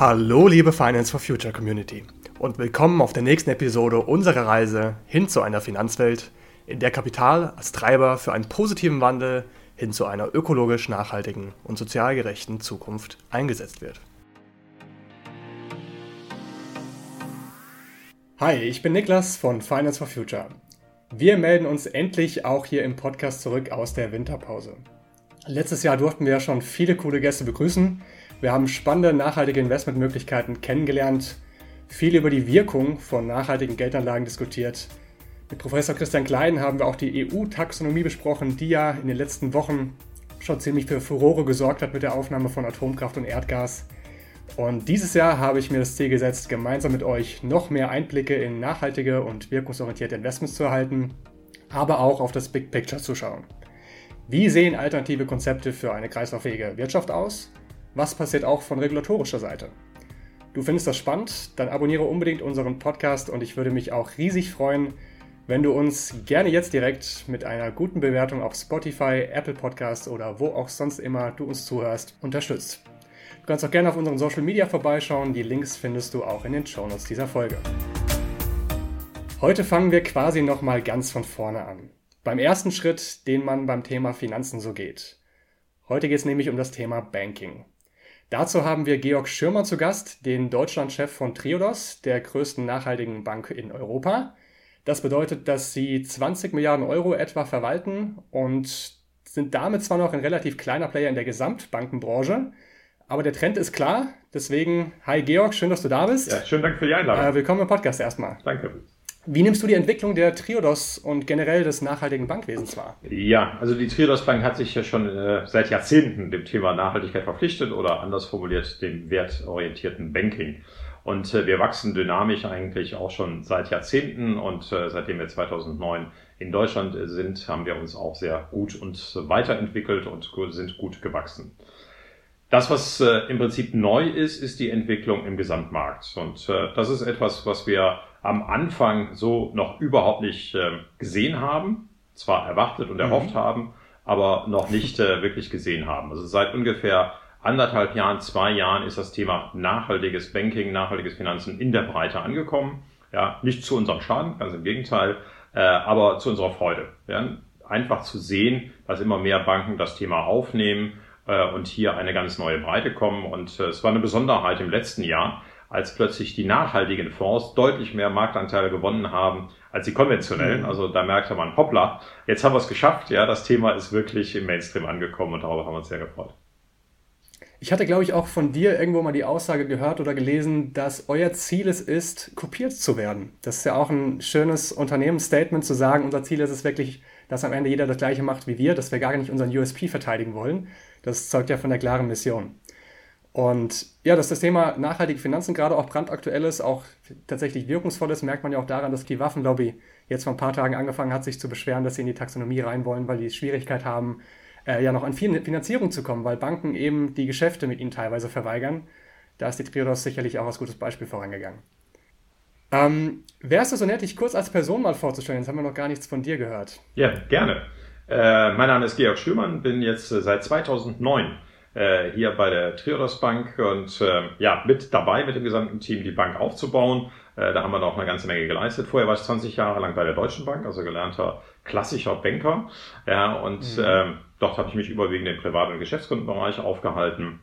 Hallo liebe Finance for Future Community und willkommen auf der nächsten Episode unserer Reise hin zu einer Finanzwelt, in der Kapital als Treiber für einen positiven Wandel hin zu einer ökologisch nachhaltigen und sozial gerechten Zukunft eingesetzt wird. Hi, ich bin Niklas von Finance for Future. Wir melden uns endlich auch hier im Podcast zurück aus der Winterpause. Letztes Jahr durften wir ja schon viele coole Gäste begrüßen. Wir haben spannende nachhaltige Investmentmöglichkeiten kennengelernt, viel über die Wirkung von nachhaltigen Geldanlagen diskutiert. Mit Professor Christian Klein haben wir auch die EU-Taxonomie besprochen, die ja in den letzten Wochen schon ziemlich für Furore gesorgt hat mit der Aufnahme von Atomkraft und Erdgas. Und dieses Jahr habe ich mir das Ziel gesetzt, gemeinsam mit euch noch mehr Einblicke in nachhaltige und wirkungsorientierte Investments zu erhalten, aber auch auf das Big Picture zu schauen. Wie sehen alternative Konzepte für eine kreislauffähige Wirtschaft aus? Was passiert auch von regulatorischer Seite? Du findest das spannend? Dann abonniere unbedingt unseren Podcast und ich würde mich auch riesig freuen, wenn du uns gerne jetzt direkt mit einer guten Bewertung auf Spotify, Apple Podcasts oder wo auch sonst immer du uns zuhörst, unterstützt. Du kannst auch gerne auf unseren Social Media vorbeischauen. Die Links findest du auch in den Shownotes dieser Folge. Heute fangen wir quasi nochmal ganz von vorne an. Beim ersten Schritt, den man beim Thema Finanzen so geht. Heute geht es nämlich um das Thema Banking. Dazu haben wir Georg Schirmer zu Gast, den Deutschlandchef von Triodos, der größten nachhaltigen Bank in Europa. Das bedeutet, dass sie 20 Milliarden Euro etwa verwalten und sind damit zwar noch ein relativ kleiner Player in der Gesamtbankenbranche, aber der Trend ist klar. Deswegen, hi Georg, schön, dass du da bist. Ja, schönen Dank für die Einladung. Äh, willkommen im Podcast erstmal. Danke. Wie nimmst du die Entwicklung der Triodos und generell des nachhaltigen Bankwesens wahr? Ja, also die Triodos Bank hat sich ja schon äh, seit Jahrzehnten dem Thema Nachhaltigkeit verpflichtet oder anders formuliert dem wertorientierten Banking. Und äh, wir wachsen dynamisch eigentlich auch schon seit Jahrzehnten und äh, seitdem wir 2009 in Deutschland sind, haben wir uns auch sehr gut und weiterentwickelt und sind gut gewachsen. Das, was äh, im Prinzip neu ist, ist die Entwicklung im Gesamtmarkt. Und äh, das ist etwas, was wir am Anfang so noch überhaupt nicht äh, gesehen haben, zwar erwartet und erhofft mhm. haben, aber noch nicht äh, wirklich gesehen haben. Also seit ungefähr anderthalb Jahren, zwei Jahren ist das Thema nachhaltiges Banking, nachhaltiges Finanzen in der Breite angekommen. Ja, nicht zu unserem Schaden, ganz im Gegenteil, äh, aber zu unserer Freude. Ja, einfach zu sehen, dass immer mehr Banken das Thema aufnehmen äh, und hier eine ganz neue Breite kommen. Und äh, es war eine Besonderheit im letzten Jahr, als plötzlich die nachhaltigen Fonds deutlich mehr Marktanteile gewonnen haben als die konventionellen. Mhm. Also da merkte man, hoppla, jetzt haben wir es geschafft. Ja, das Thema ist wirklich im Mainstream angekommen und darüber haben wir uns sehr gefreut. Ich hatte, glaube ich, auch von dir irgendwo mal die Aussage gehört oder gelesen, dass euer Ziel es ist, kopiert zu werden. Das ist ja auch ein schönes Unternehmensstatement zu sagen, unser Ziel ist es wirklich, dass am Ende jeder das gleiche macht wie wir, dass wir gar nicht unseren USP verteidigen wollen, das zeugt ja von der klaren Mission. Und ja, dass das Thema nachhaltige Finanzen gerade auch brandaktuell ist, auch tatsächlich wirkungsvoll ist, merkt man ja auch daran, dass die Waffenlobby jetzt vor ein paar Tagen angefangen hat, sich zu beschweren, dass sie in die Taxonomie rein wollen, weil die Schwierigkeit haben, äh, ja noch an Finanzierung zu kommen, weil Banken eben die Geschäfte mit ihnen teilweise verweigern. Da ist die Triodos sicherlich auch als gutes Beispiel vorangegangen. Ähm, wärst du so nett, dich kurz als Person mal vorzustellen? Jetzt haben wir noch gar nichts von dir gehört. Ja, gerne. Äh, mein Name ist Georg Schürmann, bin jetzt äh, seit 2009 äh, hier bei der Triodos Bank und äh, ja, mit dabei mit dem gesamten Team die Bank aufzubauen. Äh, da haben wir noch eine ganze Menge geleistet. Vorher war ich 20 Jahre lang bei der Deutschen Bank, also gelernter klassischer Banker. Ja, und mhm. ähm, dort habe ich mich überwiegend im Privat- und Geschäftskundenbereich aufgehalten,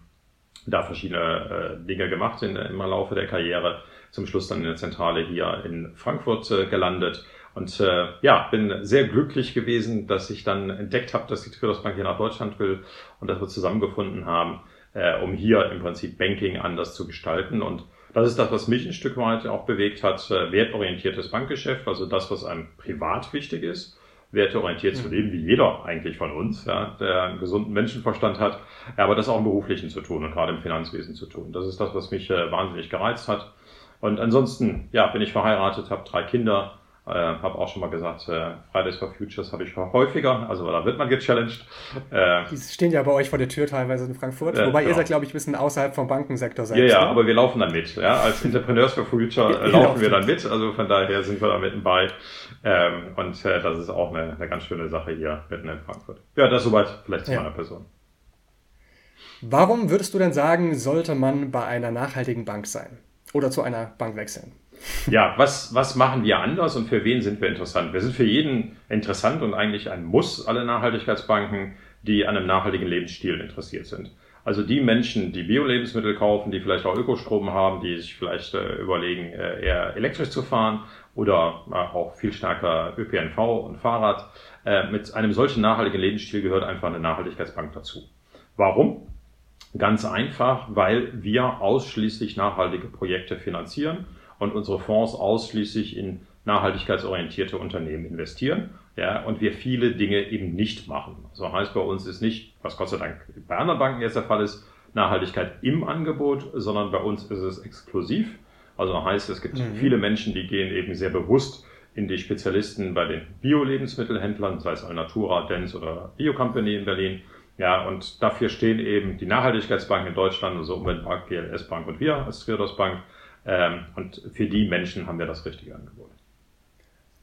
da verschiedene äh, Dinge gemacht in, im Laufe der Karriere. Zum Schluss dann in der Zentrale hier in Frankfurt äh, gelandet und äh, ja, bin sehr glücklich gewesen, dass ich dann entdeckt habe, dass die Triodos Bank hier nach Deutschland will und dass wir zusammengefunden haben, äh, um hier im Prinzip Banking anders zu gestalten. Und das ist das, was mich ein Stück weit auch bewegt hat, äh, wertorientiertes Bankgeschäft, also das, was einem privat wichtig ist, werteorientiert mhm. zu leben, wie jeder eigentlich von uns, ja, der einen gesunden Menschenverstand hat, aber das auch im Beruflichen zu tun und gerade im Finanzwesen zu tun. Das ist das, was mich äh, wahnsinnig gereizt hat. Und ansonsten, ja, bin ich verheiratet, habe drei Kinder, äh, habe auch schon mal gesagt, äh, Fridays for Futures habe ich häufiger, also da wird man gechallenged. Äh, die stehen ja bei euch vor der Tür teilweise in Frankfurt, wobei genau. ihr seid, glaube ich, ein bisschen außerhalb vom Bankensektor selbst. Ja, ja, ne? aber wir laufen dann mit. Ja? Als Entrepreneurs for Future äh, laufen wir dann mit, also von daher sind wir da mitten bei. Ähm, und äh, das ist auch eine, eine ganz schöne Sache hier mitten in Frankfurt. Ja, das soweit vielleicht zu ja. meiner Person. Warum würdest du denn sagen, sollte man bei einer nachhaltigen Bank sein oder zu einer Bank wechseln? Ja, was, was machen wir anders und für wen sind wir interessant? Wir sind für jeden interessant und eigentlich ein Muss, alle Nachhaltigkeitsbanken, die an einem nachhaltigen Lebensstil interessiert sind. Also die Menschen, die Bio-Lebensmittel kaufen, die vielleicht auch Ökostrom haben, die sich vielleicht äh, überlegen, äh, eher elektrisch zu fahren oder äh, auch viel stärker ÖPNV und Fahrrad, äh, mit einem solchen nachhaltigen Lebensstil gehört einfach eine Nachhaltigkeitsbank dazu. Warum? Ganz einfach, weil wir ausschließlich nachhaltige Projekte finanzieren und unsere Fonds ausschließlich in nachhaltigkeitsorientierte Unternehmen investieren. Ja, und wir viele Dinge eben nicht machen. So also heißt bei uns ist nicht, was Gott sei Dank bei anderen Banken jetzt der Fall ist, Nachhaltigkeit im Angebot, sondern bei uns ist es exklusiv. Also heißt, es gibt mhm. viele Menschen, die gehen eben sehr bewusst in die Spezialisten bei den Bio-Lebensmittelhändlern, sei es Alnatura, Dens oder Bio Company in Berlin. Ja, und dafür stehen eben die Nachhaltigkeitsbanken in Deutschland, also Umweltbank, GLS Bank und wir als Triodos Bank. Ähm, und für die Menschen haben wir das richtige Angebot.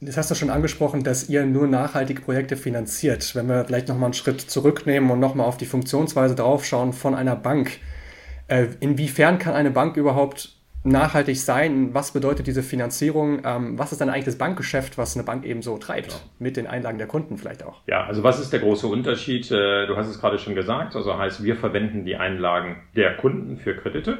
Das hast du schon angesprochen, dass ihr nur nachhaltige Projekte finanziert. Wenn wir vielleicht nochmal einen Schritt zurücknehmen und nochmal auf die Funktionsweise draufschauen von einer Bank. Äh, inwiefern kann eine Bank überhaupt nachhaltig sein? Was bedeutet diese Finanzierung? Ähm, was ist dann eigentlich das Bankgeschäft, was eine Bank eben so treibt? Ja. Mit den Einlagen der Kunden vielleicht auch. Ja, also was ist der große Unterschied? Äh, du hast es gerade schon gesagt. Also heißt, wir verwenden die Einlagen der Kunden für Kredite.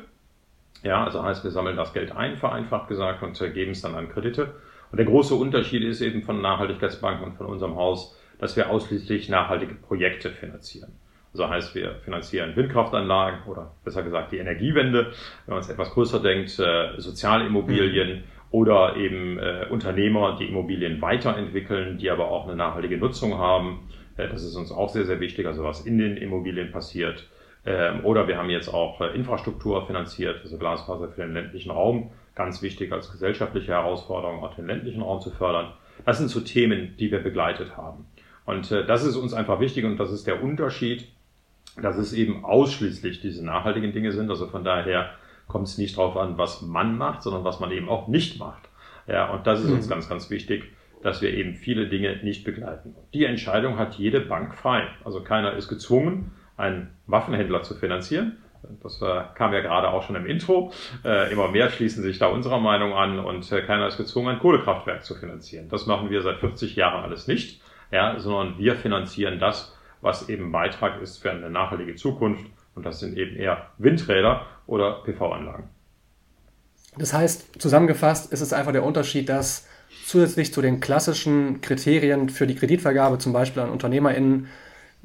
Ja, also heißt, wir sammeln das Geld ein, vereinfacht gesagt, und geben es dann an Kredite. Und der große Unterschied ist eben von Nachhaltigkeitsbanken und von unserem Haus, dass wir ausschließlich nachhaltige Projekte finanzieren. Also heißt, wir finanzieren Windkraftanlagen oder besser gesagt die Energiewende, wenn man es etwas größer denkt, äh, Sozialimmobilien mhm. oder eben äh, Unternehmer, die Immobilien weiterentwickeln, die aber auch eine nachhaltige Nutzung haben. Äh, das ist uns auch sehr, sehr wichtig, also was in den Immobilien passiert. Ähm, oder wir haben jetzt auch äh, Infrastruktur finanziert, also Glasfaser für den ländlichen Raum. Ganz wichtig als gesellschaftliche Herausforderung, auch den ländlichen Raum zu fördern. Das sind so Themen, die wir begleitet haben. Und äh, das ist uns einfach wichtig und das ist der Unterschied, dass es eben ausschließlich diese nachhaltigen Dinge sind. Also von daher kommt es nicht darauf an, was man macht, sondern was man eben auch nicht macht. Ja, und das ist uns mhm. ganz, ganz wichtig, dass wir eben viele Dinge nicht begleiten. Die Entscheidung hat jede Bank frei. Also keiner ist gezwungen, einen Waffenhändler zu finanzieren. Das äh, kam ja gerade auch schon im Intro. Äh, immer mehr schließen sich da unserer Meinung an und äh, keiner ist gezwungen, ein Kohlekraftwerk zu finanzieren. Das machen wir seit 40 Jahren alles nicht, ja, sondern wir finanzieren das, was eben Beitrag ist für eine nachhaltige Zukunft. Und das sind eben eher Windräder oder PV-Anlagen. Das heißt, zusammengefasst ist es einfach der Unterschied, dass zusätzlich zu den klassischen Kriterien für die Kreditvergabe, zum Beispiel an UnternehmerInnen,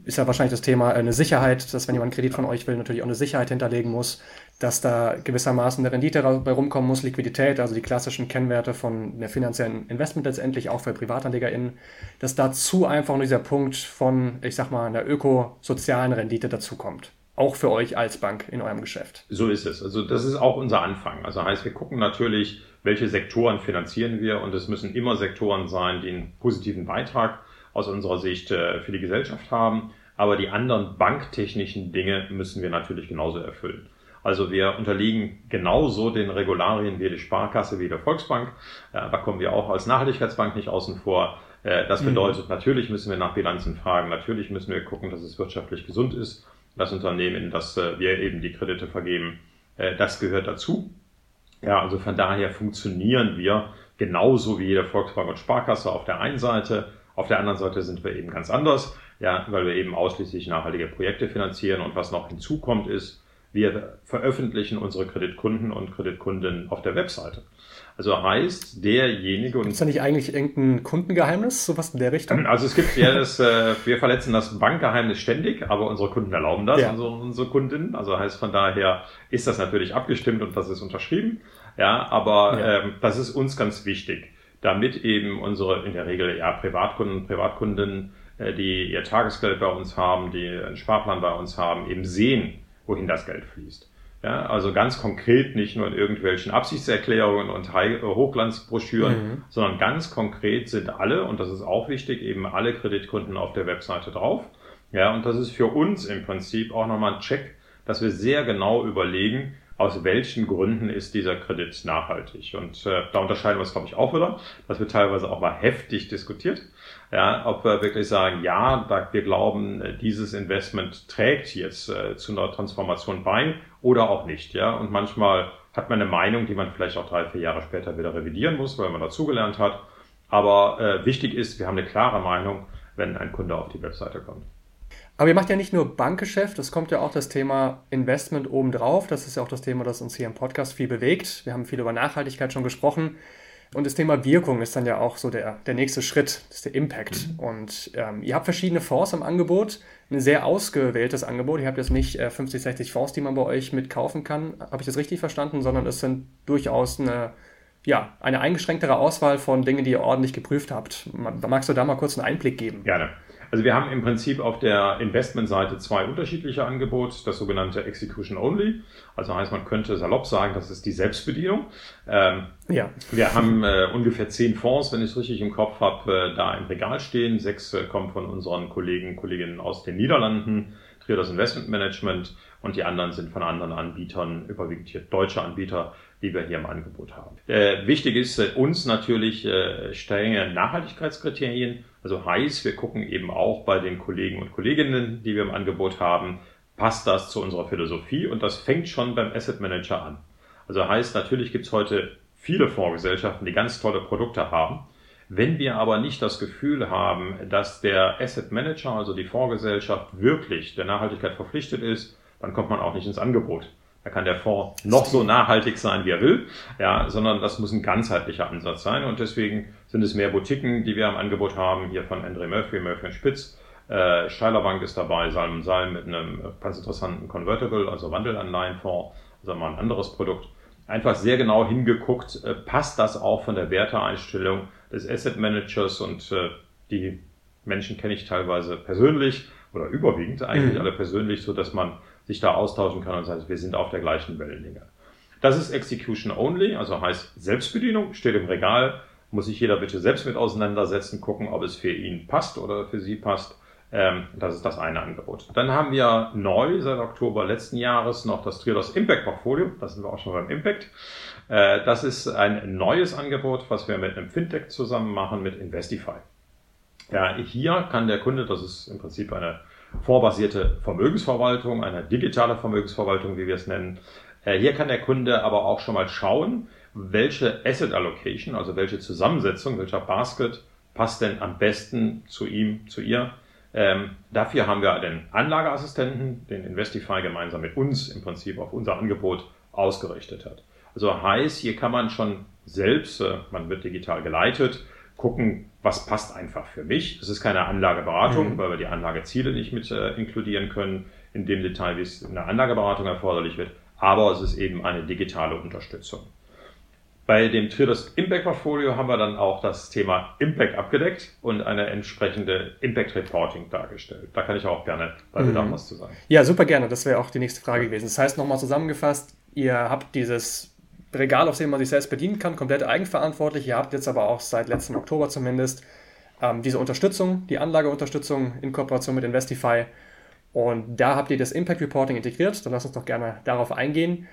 ist ja wahrscheinlich das Thema äh, eine Sicherheit, dass wenn jemand Kredit von euch will, natürlich auch eine Sicherheit hinterlegen muss, dass da gewissermaßen eine Rendite dabei rumkommen muss, Liquidität, also die klassischen Kennwerte von der finanziellen Investment letztendlich, auch für PrivatanlegerInnen, dass dazu einfach nur dieser Punkt von, ich sag mal, einer ökosozialen Rendite dazukommt. Auch für euch als Bank in eurem Geschäft. So ist es. Also das ist auch unser Anfang. Also heißt, wir gucken natürlich, welche Sektoren finanzieren wir und es müssen immer Sektoren sein, die einen positiven Beitrag aus unserer Sicht äh, für die Gesellschaft haben. Aber die anderen banktechnischen Dinge müssen wir natürlich genauso erfüllen. Also wir unterliegen genauso den Regularien wie die Sparkasse, wie der Volksbank. Da kommen wir auch als Nachhaltigkeitsbank nicht außen vor. Äh, das mhm. bedeutet, natürlich müssen wir nach Bilanzen fragen, natürlich müssen wir gucken, dass es wirtschaftlich gesund ist, das Unternehmen, in das äh, wir eben die Kredite vergeben. Das gehört dazu. Ja, also von daher funktionieren wir genauso wie jede Volksbank und Sparkasse auf der einen Seite auf der anderen Seite sind wir eben ganz anders, ja, weil wir eben ausschließlich nachhaltige Projekte finanzieren und was noch hinzukommt ist, wir veröffentlichen unsere Kreditkunden und Kreditkunden auf der Webseite. Also heißt derjenige und. Ist da nicht eigentlich irgendein Kundengeheimnis, sowas in der Richtung? Also es gibt ja das, äh, wir verletzen das Bankgeheimnis ständig, aber unsere Kunden erlauben das, ja. also unsere Kundinnen. Also heißt von daher ist das natürlich abgestimmt und das ist unterschrieben. Ja, aber ja. Ähm, das ist uns ganz wichtig damit eben unsere in der Regel ja Privatkunden, Privatkunden, äh, die ihr Tagesgeld bei uns haben, die einen Sparplan bei uns haben, eben sehen, wohin das Geld fließt. Ja, also ganz konkret nicht nur in irgendwelchen Absichtserklärungen und Hochglanzbroschüren, mhm. sondern ganz konkret sind alle, und das ist auch wichtig, eben alle Kreditkunden auf der Webseite drauf. Ja, und das ist für uns im Prinzip auch nochmal ein Check, dass wir sehr genau überlegen, aus welchen Gründen ist dieser Kredit nachhaltig. Und äh, da unterscheiden wir es, glaube ich, auch wieder. Das wird teilweise auch mal heftig diskutiert. Ja, ob wir wirklich sagen, ja, wir glauben, dieses Investment trägt jetzt äh, zu einer Transformation bei oder auch nicht. Ja, und manchmal hat man eine Meinung, die man vielleicht auch drei, vier Jahre später wieder revidieren muss, weil man dazugelernt hat. Aber äh, wichtig ist, wir haben eine klare Meinung, wenn ein Kunde auf die Webseite kommt. Aber ihr macht ja nicht nur Bankgeschäft, es kommt ja auch das Thema Investment obendrauf. Das ist ja auch das Thema, das uns hier im Podcast viel bewegt. Wir haben viel über Nachhaltigkeit schon gesprochen. Und das Thema Wirkung ist dann ja auch so der, der nächste Schritt, das ist der Impact. Mhm. Und ähm, ihr habt verschiedene Fonds im Angebot, ein sehr ausgewähltes Angebot. Ihr habt jetzt nicht äh, 50, 60 Fonds, die man bei euch mitkaufen kann, habe ich das richtig verstanden, sondern es sind durchaus eine, ja, eine eingeschränktere Auswahl von Dingen, die ihr ordentlich geprüft habt. Magst du da mal kurz einen Einblick geben? Gerne. Also wir haben im Prinzip auf der Investmentseite zwei unterschiedliche Angebote, das sogenannte Execution Only. Also heißt, man könnte salopp sagen, das ist die Selbstbedienung. Ähm, ja. Wir haben äh, ungefähr zehn Fonds, wenn ich es richtig im Kopf habe, äh, da im Regal stehen. Sechs äh, kommen von unseren Kollegen, Kolleginnen aus den Niederlanden, Triodos Investment Management und die anderen sind von anderen Anbietern, überwiegend hier deutsche Anbieter, die wir hier im Angebot haben. Äh, wichtig ist äh, uns natürlich äh, strenge Nachhaltigkeitskriterien. Also heißt, wir gucken eben auch bei den Kollegen und Kolleginnen, die wir im Angebot haben, passt das zu unserer Philosophie und das fängt schon beim Asset Manager an. Also heißt, natürlich gibt es heute viele Fondsgesellschaften, die ganz tolle Produkte haben. Wenn wir aber nicht das Gefühl haben, dass der Asset Manager, also die Fondsgesellschaft, wirklich der Nachhaltigkeit verpflichtet ist, dann kommt man auch nicht ins Angebot. Da kann der Fonds noch so nachhaltig sein, wie er will, ja, sondern das muss ein ganzheitlicher Ansatz sein. Und deswegen sind es mehr Boutiquen, die wir im Angebot haben, hier von Andre Murphy, Murphy und Spitz. Äh, Scheiler Bank ist dabei, Salm Salm mit einem ganz interessanten Convertible, also Wandelanleihenfonds, also mal ein anderes Produkt. Einfach sehr genau hingeguckt, äh, passt das auch von der Werteeinstellung des Asset Managers und äh, die Menschen kenne ich teilweise persönlich oder überwiegend eigentlich mhm. alle persönlich, so dass man sich da austauschen kann und sagt, wir sind auf der gleichen Wellenlänge. Das ist Execution Only, also heißt Selbstbedienung, steht im Regal, muss sich jeder bitte selbst mit auseinandersetzen, gucken, ob es für ihn passt oder für sie passt. Ähm, das ist das eine Angebot. Dann haben wir neu seit Oktober letzten Jahres noch das Triodos Impact Portfolio. Da sind wir auch schon beim Impact. Äh, das ist ein neues Angebot, was wir mit einem Fintech zusammen machen, mit Investify. Ja, hier kann der Kunde, das ist im Prinzip eine vorbasierte Vermögensverwaltung, eine digitale Vermögensverwaltung, wie wir es nennen. Äh, hier kann der Kunde aber auch schon mal schauen, welche Asset Allocation, also welche Zusammensetzung, welcher Basket passt denn am besten zu ihm, zu ihr. Ähm, dafür haben wir den Anlageassistenten, den Investify gemeinsam mit uns im Prinzip auf unser Angebot ausgerichtet hat. Also heißt, hier kann man schon selbst, äh, man wird digital geleitet, gucken, was passt einfach für mich. Es ist keine Anlageberatung, mhm. weil wir die Anlageziele nicht mit äh, inkludieren können in dem Detail, wie es in der Anlageberatung erforderlich wird. Aber es ist eben eine digitale Unterstützung. Bei dem Traders Impact Portfolio haben wir dann auch das Thema Impact abgedeckt und eine entsprechende Impact Reporting dargestellt. Da kann ich auch gerne bei Bedarf mhm. was zu sagen. Ja, super gerne. Das wäre auch die nächste Frage gewesen. Das heißt, nochmal zusammengefasst, ihr habt dieses Regal, auf dem man sich selbst bedienen kann, komplett eigenverantwortlich. Ihr habt jetzt aber auch seit letztem Oktober zumindest ähm, diese Unterstützung, die Anlageunterstützung in Kooperation mit Investify. Und da habt ihr das Impact Reporting integriert. Dann lasst uns doch gerne darauf eingehen.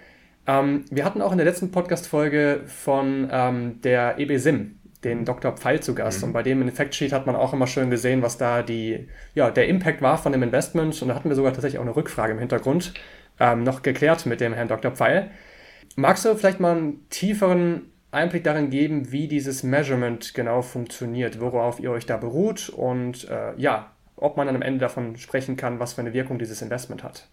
Ähm, wir hatten auch in der letzten Podcast-Folge von ähm, der EBSIM den Dr. Pfeil zu Gast. Mhm. Und bei dem in Factsheet hat man auch immer schön gesehen, was da die, ja, der Impact war von dem Investment. Und da hatten wir sogar tatsächlich auch eine Rückfrage im Hintergrund ähm, noch geklärt mit dem Herrn Dr. Pfeil. Magst du vielleicht mal einen tieferen Einblick darin geben, wie dieses Measurement genau funktioniert, worauf ihr euch da beruht und äh, ja, ob man dann am Ende davon sprechen kann, was für eine Wirkung dieses Investment hat?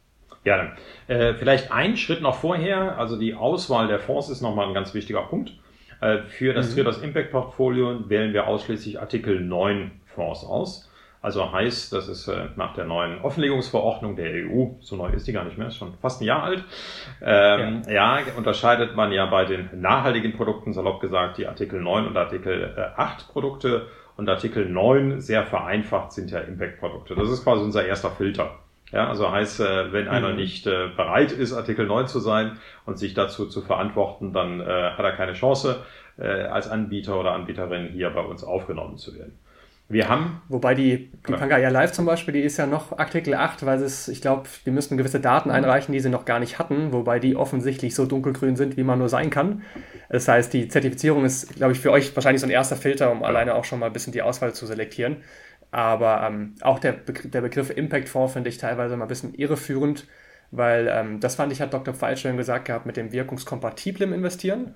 Ja, äh, vielleicht einen Schritt noch vorher, also die Auswahl der Fonds ist nochmal ein ganz wichtiger Punkt. Äh, für das mhm. Trios Impact Portfolio wählen wir ausschließlich Artikel 9 Fonds aus. Also heißt, das ist äh, nach der neuen Offenlegungsverordnung der EU, so neu ist die gar nicht mehr, ist schon fast ein Jahr alt. Ähm, ja. ja. unterscheidet man ja bei den nachhaltigen Produkten, salopp gesagt, die Artikel 9 und Artikel äh, 8 Produkte. Und Artikel 9, sehr vereinfacht, sind ja Impact-Produkte. Das ist quasi unser erster Filter. Ja, also heißt, äh, wenn einer mhm. nicht äh, bereit ist, Artikel 9 zu sein und sich dazu zu verantworten, dann äh, hat er keine Chance, äh, als Anbieter oder Anbieterin hier bei uns aufgenommen zu werden. Wir haben. Wobei die, die Pangaea Live zum Beispiel, die ist ja noch Artikel 8, weil es, ich glaube, die müssten gewisse Daten einreichen, die sie noch gar nicht hatten, wobei die offensichtlich so dunkelgrün sind, wie man nur sein kann. Das heißt, die Zertifizierung ist, glaube ich, für euch wahrscheinlich so ein erster Filter, um ja. alleine auch schon mal ein bisschen die Auswahl zu selektieren. Aber ähm, auch der, Begr der Begriff Impact Fonds finde ich teilweise mal ein bisschen irreführend, weil ähm, das fand ich, hat Dr. Pfeil schon gesagt gehabt, mit dem wirkungskompatiblen Investieren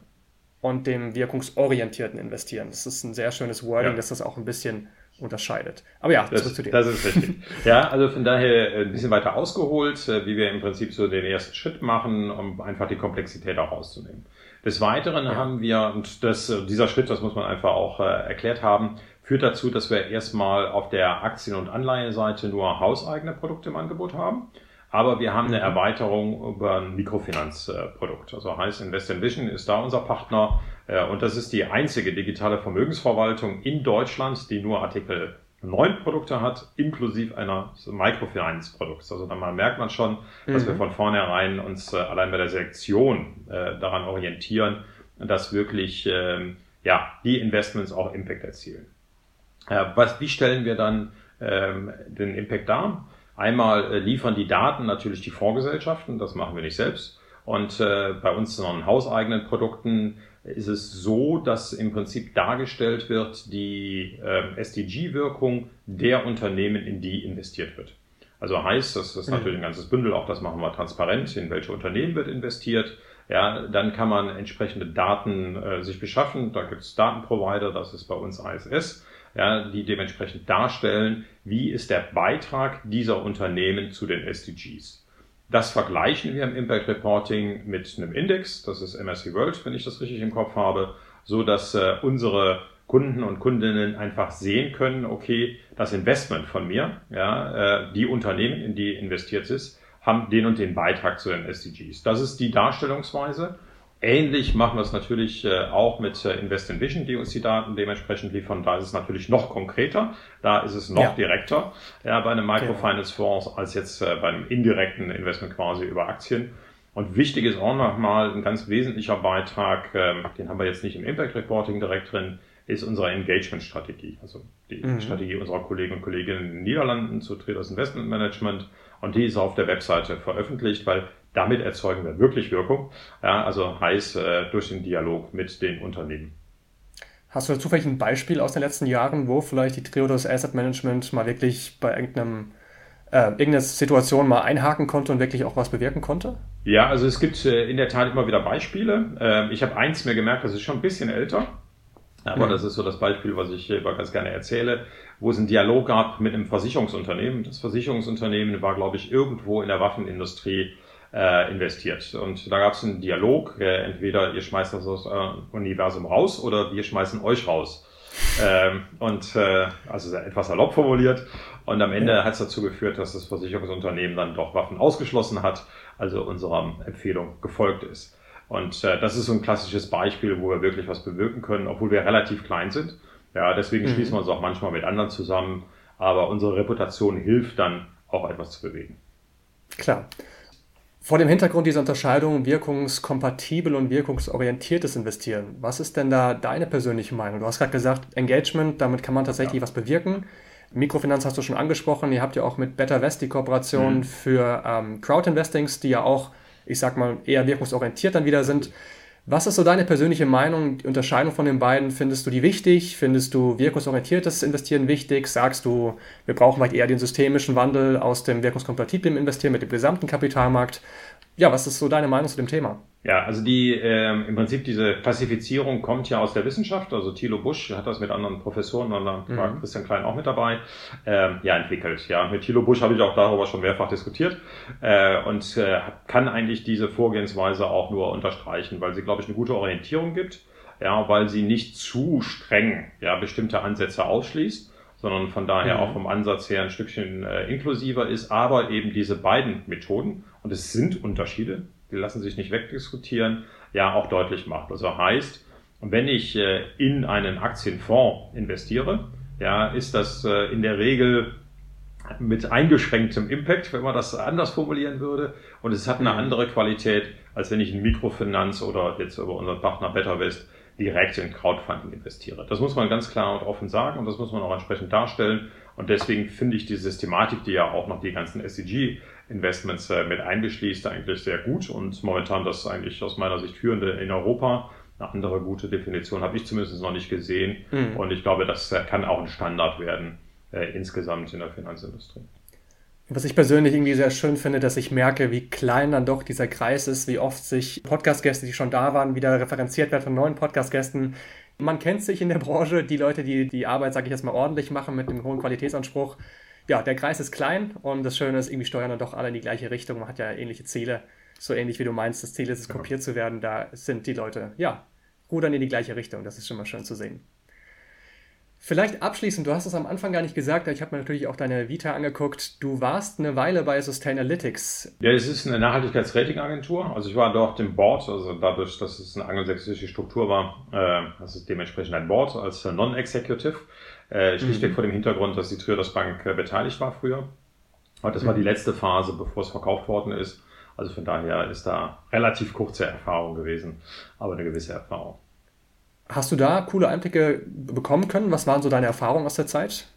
und dem wirkungsorientierten Investieren. Das ist ein sehr schönes Wording, ja. dass das auch ein bisschen unterscheidet. Aber ja, das, zu dir. Das ist richtig. ja, also von daher äh, ein bisschen weiter ausgeholt, äh, wie wir im Prinzip so den ersten Schritt machen, um einfach die Komplexität auch rauszunehmen. Des Weiteren ja. haben wir, und das, äh, dieser Schritt, das muss man einfach auch äh, erklärt haben, führt dazu, dass wir erstmal auf der Aktien- und Anleihenseite nur hauseigene Produkte im Angebot haben. Aber wir haben eine mhm. Erweiterung über ein Mikrofinanzprodukt. Also heißt Invest Vision ist da unser Partner und das ist die einzige digitale Vermögensverwaltung in Deutschland, die nur Artikel 9 Produkte hat, inklusive einer Microfinance-Produkts. Also dann merkt man schon, dass mhm. wir von vornherein uns äh, allein bei der Selektion äh, daran orientieren, dass wirklich ähm, ja, die Investments auch Impact erzielen. was, wie stellen wir dann ähm, den Impact dar? Einmal äh, liefern die Daten natürlich die Vorgesellschaften, das machen wir nicht selbst. Und äh, bei unseren hauseigenen Produkten ist es so, dass im Prinzip dargestellt wird die äh, SDG-Wirkung der Unternehmen, in die investiert wird. Also heißt, das ist natürlich ein ganzes Bündel, auch das machen wir transparent, in welche Unternehmen wird investiert. Ja, dann kann man entsprechende Daten äh, sich beschaffen. Da gibt es Datenprovider, das ist bei uns ISS ja, die dementsprechend darstellen, wie ist der Beitrag dieser Unternehmen zu den SDGs. Das vergleichen wir im Impact Reporting mit einem Index, das ist MSC World, wenn ich das richtig im Kopf habe, so dass äh, unsere Kunden und Kundinnen einfach sehen können, okay, das Investment von mir, ja, äh, die Unternehmen, in die investiert ist, haben den und den Beitrag zu den SDGs. Das ist die Darstellungsweise. Ähnlich machen wir es natürlich äh, auch mit äh, Invest in Vision, die uns die Daten dementsprechend liefern. Da ist es natürlich noch konkreter, da ist es noch ja. direkter ja, bei einem Microfinance-Fonds als jetzt äh, bei einem indirekten Investment quasi über Aktien. Und wichtig ist auch nochmal ein ganz wesentlicher Beitrag, ähm, den haben wir jetzt nicht im Impact Reporting direkt drin, ist unsere Engagement-Strategie. Also die mhm. Strategie unserer Kollegen und Kolleginnen in den Niederlanden zu Traders Investment Management. Und die ist auf der Webseite veröffentlicht, weil damit erzeugen wir wirklich Wirkung. Ja, also heißt äh, durch den Dialog mit den Unternehmen. Hast du zufällig ein Beispiel aus den letzten Jahren, wo vielleicht die Triodos Asset Management mal wirklich bei irgendeinem äh, irgendeine Situation mal einhaken konnte und wirklich auch was bewirken konnte? Ja, also es gibt äh, in der Tat immer wieder Beispiele. Äh, ich habe eins mir gemerkt, das ist schon ein bisschen älter. Aber mhm. das ist so das Beispiel, was ich immer ganz gerne erzähle, wo es einen Dialog gab mit einem Versicherungsunternehmen. Das Versicherungsunternehmen war, glaube ich, irgendwo in der Waffenindustrie äh, investiert. Und da gab es einen Dialog, äh, entweder ihr schmeißt das aus eurem Universum raus oder wir schmeißen euch raus. Ähm, und äh, also etwas salopp formuliert. Und am Ende hat es dazu geführt, dass das Versicherungsunternehmen dann doch Waffen ausgeschlossen hat, also unserer Empfehlung gefolgt ist. Und äh, das ist so ein klassisches Beispiel, wo wir wirklich was bewirken können, obwohl wir relativ klein sind. Ja, deswegen mhm. schließen wir uns auch manchmal mit anderen zusammen. Aber unsere Reputation hilft dann auch etwas zu bewegen. Klar. Vor dem Hintergrund dieser Unterscheidung wirkungskompatibel und wirkungsorientiertes Investieren, was ist denn da deine persönliche Meinung? Du hast gerade gesagt, Engagement, damit kann man tatsächlich ja. was bewirken. Mikrofinanz hast du schon angesprochen. Ihr habt ja auch mit Better West die Kooperation mhm. für ähm, Crowd-Investings, die ja auch, ich sag mal, eher wirkungsorientiert dann wieder sind. Was ist so deine persönliche Meinung, die Unterscheidung von den beiden? Findest du die wichtig? Findest du wirkungsorientiertes Investieren wichtig? Sagst du, wir brauchen vielleicht eher den systemischen Wandel aus dem wirkungskompatiblen Investieren mit dem gesamten Kapitalmarkt? Ja, was ist so deine Meinung zu dem Thema? Ja, also die ähm, im Prinzip diese Klassifizierung kommt ja aus der Wissenschaft. Also Thilo Busch hat das mit anderen Professoren, und dann war mhm. Christian Klein auch mit dabei, ähm, ja entwickelt. Ja, mit Thilo Busch habe ich auch darüber schon mehrfach diskutiert äh, und äh, kann eigentlich diese Vorgehensweise auch nur unterstreichen, weil sie, glaube ich, eine gute Orientierung gibt. Ja, weil sie nicht zu streng ja bestimmte Ansätze ausschließt sondern von daher mhm. auch vom Ansatz her ein Stückchen äh, inklusiver ist, aber eben diese beiden Methoden, und es sind Unterschiede, die lassen sich nicht wegdiskutieren, ja auch deutlich macht. Also heißt, wenn ich äh, in einen Aktienfonds investiere, ja, ist das äh, in der Regel mit eingeschränktem Impact, wenn man das anders formulieren würde. Und es hat eine mhm. andere Qualität, als wenn ich in Mikrofinanz oder jetzt über unseren Partner BetterWest direkt in Crowdfunding investiere. Das muss man ganz klar und offen sagen und das muss man auch entsprechend darstellen. Und deswegen finde ich die Systematik, die ja auch noch die ganzen SDG-Investments äh, mit einbeschließt, eigentlich sehr gut und momentan das eigentlich aus meiner Sicht führende in Europa. Eine andere gute Definition habe ich zumindest noch nicht gesehen. Mhm. Und ich glaube, das äh, kann auch ein Standard werden äh, insgesamt in der Finanzindustrie. Was ich persönlich irgendwie sehr schön finde, dass ich merke, wie klein dann doch dieser Kreis ist, wie oft sich Podcast-Gäste, die schon da waren, wieder referenziert werden von neuen Podcast-Gästen. Man kennt sich in der Branche, die Leute, die die Arbeit, sage ich jetzt mal, ordentlich machen mit einem hohen Qualitätsanspruch. Ja, der Kreis ist klein und das Schöne ist, irgendwie steuern dann doch alle in die gleiche Richtung. Man hat ja ähnliche Ziele. So ähnlich wie du meinst, das Ziel ist es, genau. kopiert zu werden. Da sind die Leute, ja, rudern in die gleiche Richtung. Das ist schon mal schön zu sehen. Vielleicht abschließend, du hast es am Anfang gar nicht gesagt, ich habe mir natürlich auch deine Vita angeguckt. Du warst eine Weile bei Sustainalytics. Ja, es ist eine Nachhaltigkeitsratingagentur. Also ich war dort im Board, also dadurch, dass es eine angelsächsische Struktur war, äh, das ist dementsprechend ein Board als Non-Executive. Äh, schlichtweg mhm. vor dem Hintergrund, dass die Triodos Bank äh, beteiligt war früher. Und das mhm. war die letzte Phase, bevor es verkauft worden ist. Also von daher ist da relativ kurze Erfahrung gewesen, aber eine gewisse Erfahrung. Hast du da coole Einblicke bekommen können? Was waren so deine Erfahrungen aus der Zeit?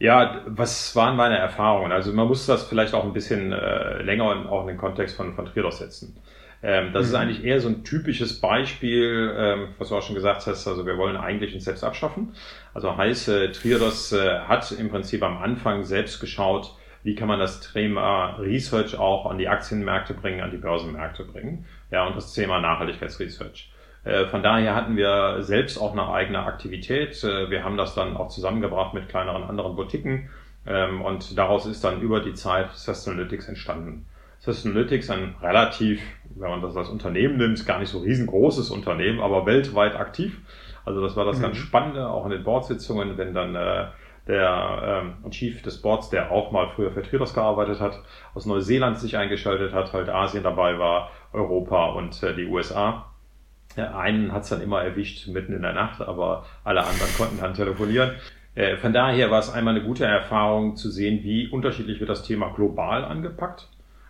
Ja, was waren meine Erfahrungen? Also man muss das vielleicht auch ein bisschen äh, länger und auch in den Kontext von, von Triodos setzen. Ähm, das mhm. ist eigentlich eher so ein typisches Beispiel, ähm, was du auch schon gesagt hast, also wir wollen eigentlich uns selbst abschaffen. Also heißt, äh, Triodos äh, hat im Prinzip am Anfang selbst geschaut, wie kann man das Thema Research auch an die Aktienmärkte bringen, an die Börsenmärkte bringen. Ja, und das Thema Nachhaltigkeitsresearch. Äh, von daher hatten wir selbst auch eine eigene Aktivität. Äh, wir haben das dann auch zusammengebracht mit kleineren anderen Boutiquen ähm, und daraus ist dann über die Zeit Sustainalytics entstanden. Sustainalytics ein relativ, wenn man das als Unternehmen nimmt, gar nicht so riesengroßes Unternehmen, aber weltweit aktiv. Also das war das mhm. ganz Spannende, auch in den Boardsitzungen, wenn dann äh, der ähm, Chief des Boards, der auch mal früher für Trios gearbeitet hat, aus Neuseeland sich eingeschaltet hat, halt Asien dabei war, Europa und äh, die USA einen hat es dann immer erwischt mitten in der Nacht, aber alle anderen konnten dann telefonieren. Äh, von daher war es einmal eine gute Erfahrung zu sehen, wie unterschiedlich wird das Thema global angepackt.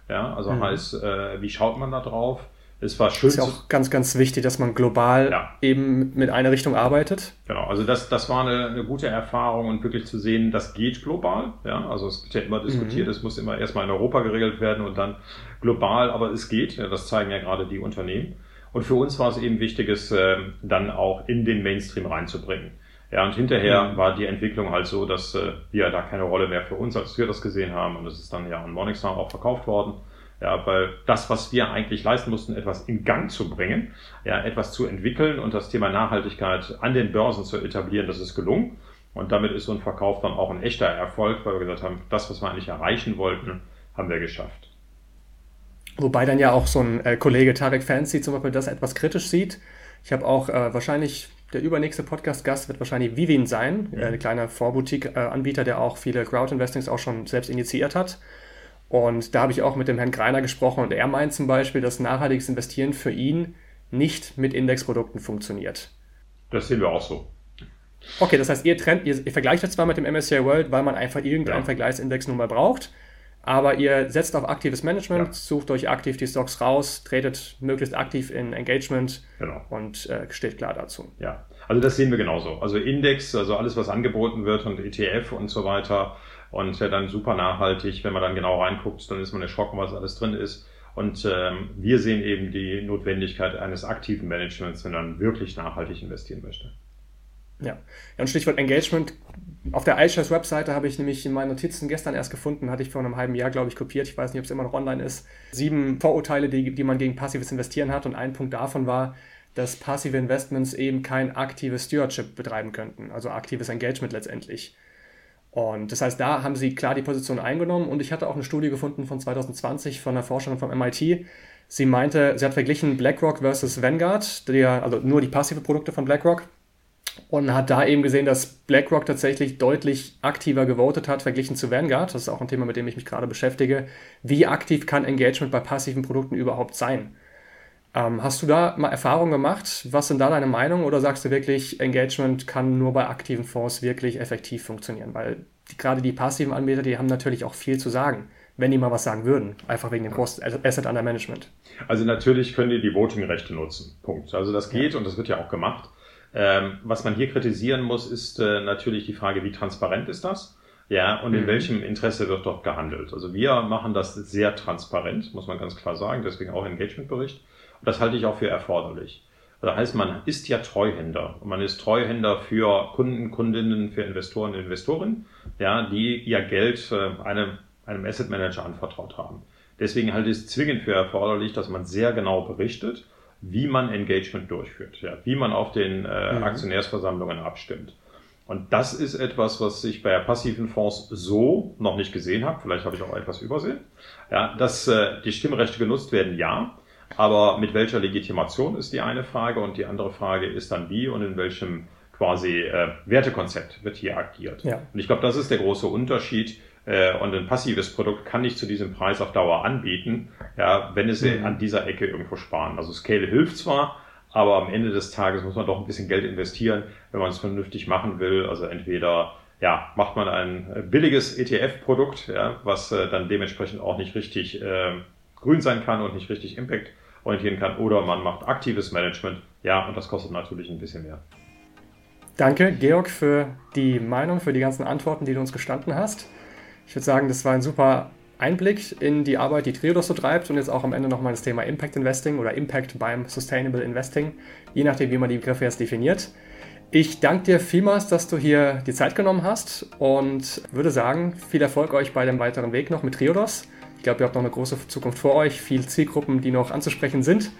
Ja, also mhm. heißt, äh, wie schaut man da drauf? Es war schön. Ist ja auch ganz, ganz wichtig, dass man global ja. eben mit einer Richtung arbeitet. Genau, also das, das war eine, eine gute Erfahrung und wirklich zu sehen, das geht global. Ja, also es wird ja immer diskutiert, mhm. es muss immer erstmal in Europa geregelt werden und dann global, aber es geht. Ja, das zeigen ja gerade die Unternehmen. Und für uns war es eben wichtig, es äh, dann auch in den Mainstream reinzubringen. Ja, und hinterher war die Entwicklung halt so, dass äh, wir da keine Rolle mehr für uns, als wir das gesehen haben. Und es ist dann ja an Morningstar auch verkauft worden. Ja, weil das, was wir eigentlich leisten mussten, etwas in Gang zu bringen, ja, etwas zu entwickeln und das Thema Nachhaltigkeit an den Börsen zu etablieren, das ist gelungen. Und damit ist so ein Verkauf dann auch ein echter Erfolg, weil wir gesagt haben, das, was wir eigentlich erreichen wollten, haben wir geschafft. Wobei dann ja auch so ein äh, Kollege Tarek Fancy zum Beispiel das etwas kritisch sieht. Ich habe auch äh, wahrscheinlich, der übernächste Podcast-Gast wird wahrscheinlich Vivin sein, äh, ein kleiner Vorboutique-Anbieter, der auch viele Crowd-Investings auch schon selbst initiiert hat. Und da habe ich auch mit dem Herrn Greiner gesprochen und er meint zum Beispiel, dass nachhaltiges Investieren für ihn nicht mit Indexprodukten funktioniert. Das sehen wir auch so. Okay, das heißt, ihr trennt, ihr, ihr vergleicht das zwar mit dem MSCI World, weil man einfach irgendeinen ja. Vergleichsindex nun mal braucht. Aber ihr setzt auf aktives Management, ja. sucht euch aktiv die Stocks raus, tretet möglichst aktiv in Engagement genau. und äh, steht klar dazu. Ja, also das sehen wir genauso. Also Index, also alles, was angeboten wird und ETF und so weiter und äh, dann super nachhaltig. Wenn man dann genau reinguckt, dann ist man erschrocken, was alles drin ist. Und ähm, wir sehen eben die Notwendigkeit eines aktiven Managements, wenn man wirklich nachhaltig investieren möchte. Ja. ja, und Stichwort Engagement auf der iShares Webseite habe ich nämlich in meinen Notizen gestern erst gefunden, hatte ich vor einem halben Jahr, glaube ich, kopiert. Ich weiß nicht, ob es immer noch online ist. Sieben Vorurteile, die, die man gegen passives Investieren hat. Und ein Punkt davon war, dass passive Investments eben kein aktives Stewardship betreiben könnten, also aktives Engagement letztendlich. Und das heißt, da haben sie klar die Position eingenommen. Und ich hatte auch eine Studie gefunden von 2020 von einer Forscherin vom MIT. Sie meinte, sie hat verglichen BlackRock versus Vanguard, der, also nur die passive Produkte von BlackRock und hat da eben gesehen, dass BlackRock tatsächlich deutlich aktiver gewotet hat, verglichen zu Vanguard. Das ist auch ein Thema, mit dem ich mich gerade beschäftige. Wie aktiv kann Engagement bei passiven Produkten überhaupt sein? Ähm, hast du da mal Erfahrungen gemacht? Was sind da deine Meinung? Oder sagst du wirklich, Engagement kann nur bei aktiven Fonds wirklich effektiv funktionieren? Weil die, gerade die passiven Anbieter, die haben natürlich auch viel zu sagen, wenn die mal was sagen würden, einfach wegen dem großen Asset under Management. Also natürlich können die die Voting-Rechte nutzen. Punkt. Also das geht ja. und das wird ja auch gemacht. Ähm, was man hier kritisieren muss, ist äh, natürlich die Frage, wie transparent ist das? Ja, und in mhm. welchem Interesse wird dort gehandelt? Also wir machen das sehr transparent, muss man ganz klar sagen, deswegen auch Engagementbericht. Und das halte ich auch für erforderlich. Das heißt, man ist ja Treuhänder. Und man ist Treuhänder für Kunden, Kundinnen, für Investoren, Investorinnen, ja, die ihr Geld äh, einem, einem Asset Manager anvertraut haben. Deswegen halte ich es zwingend für erforderlich, dass man sehr genau berichtet, wie man Engagement durchführt, ja, wie man auf den äh, mhm. Aktionärsversammlungen abstimmt. Und das ist etwas, was ich bei passiven Fonds so noch nicht gesehen habe. Vielleicht habe ich auch etwas übersehen. Ja, dass äh, die Stimmrechte genutzt werden, ja. Aber mit welcher Legitimation ist die eine Frage und die andere Frage ist dann wie und in welchem quasi äh, Wertekonzept wird hier agiert. Ja. Und ich glaube, das ist der große Unterschied. Äh, und ein passives Produkt kann nicht zu diesem Preis auf Dauer anbieten, ja, wenn es mhm. an dieser Ecke irgendwo sparen. Also Scale hilft zwar, aber am Ende des Tages muss man doch ein bisschen Geld investieren, wenn man es vernünftig machen will. Also entweder ja, macht man ein billiges ETF-Produkt, ja, was äh, dann dementsprechend auch nicht richtig äh, grün sein kann und nicht richtig Impact orientieren kann, oder man macht aktives Management, ja, und das kostet natürlich ein bisschen mehr. Danke, Georg, für die Meinung, für die ganzen Antworten, die du uns gestanden hast. Ich würde sagen, das war ein super Einblick in die Arbeit, die Triodos so treibt und jetzt auch am Ende nochmal das Thema Impact Investing oder Impact beim Sustainable Investing, je nachdem, wie man die Begriffe jetzt definiert. Ich danke dir vielmals, dass du hier die Zeit genommen hast und würde sagen, viel Erfolg euch bei dem weiteren Weg noch mit Triodos. Ich glaube, ihr habt noch eine große Zukunft vor euch, viele Zielgruppen, die noch anzusprechen sind.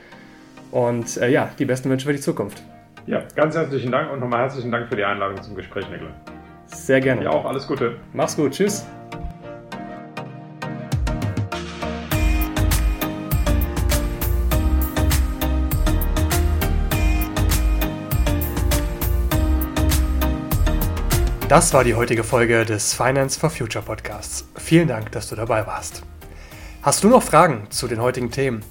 Und äh, ja, die besten Wünsche für die Zukunft. Ja, ganz herzlichen Dank und nochmal herzlichen Dank für die Einladung zum Gespräch, Niklas. Sehr gerne. Ja, auch alles Gute. Mach's gut. Tschüss. Das war die heutige Folge des Finance for Future Podcasts. Vielen Dank, dass du dabei warst. Hast du noch Fragen zu den heutigen Themen?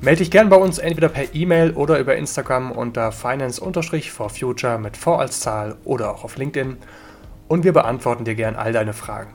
Melde dich gern bei uns entweder per E-Mail oder über Instagram unter finance-for-future mit V als Zahl oder auch auf LinkedIn und wir beantworten dir gern all deine Fragen.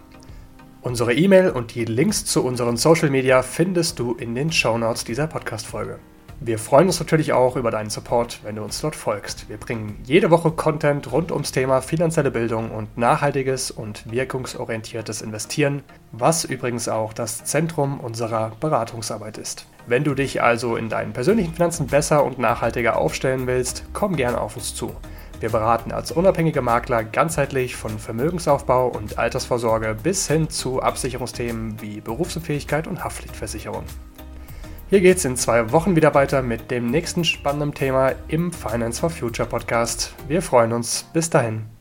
Unsere E-Mail und die Links zu unseren Social Media findest du in den Show Notes dieser Podcast-Folge. Wir freuen uns natürlich auch über deinen Support, wenn du uns dort folgst. Wir bringen jede Woche Content rund ums Thema finanzielle Bildung und nachhaltiges und wirkungsorientiertes Investieren, was übrigens auch das Zentrum unserer Beratungsarbeit ist. Wenn du dich also in deinen persönlichen Finanzen besser und nachhaltiger aufstellen willst, komm gerne auf uns zu. Wir beraten als unabhängige Makler ganzheitlich von Vermögensaufbau und Altersvorsorge bis hin zu Absicherungsthemen wie Berufsunfähigkeit und Haftpflichtversicherung. Hier geht es in zwei Wochen wieder weiter mit dem nächsten spannenden Thema im Finance for Future Podcast. Wir freuen uns. Bis dahin.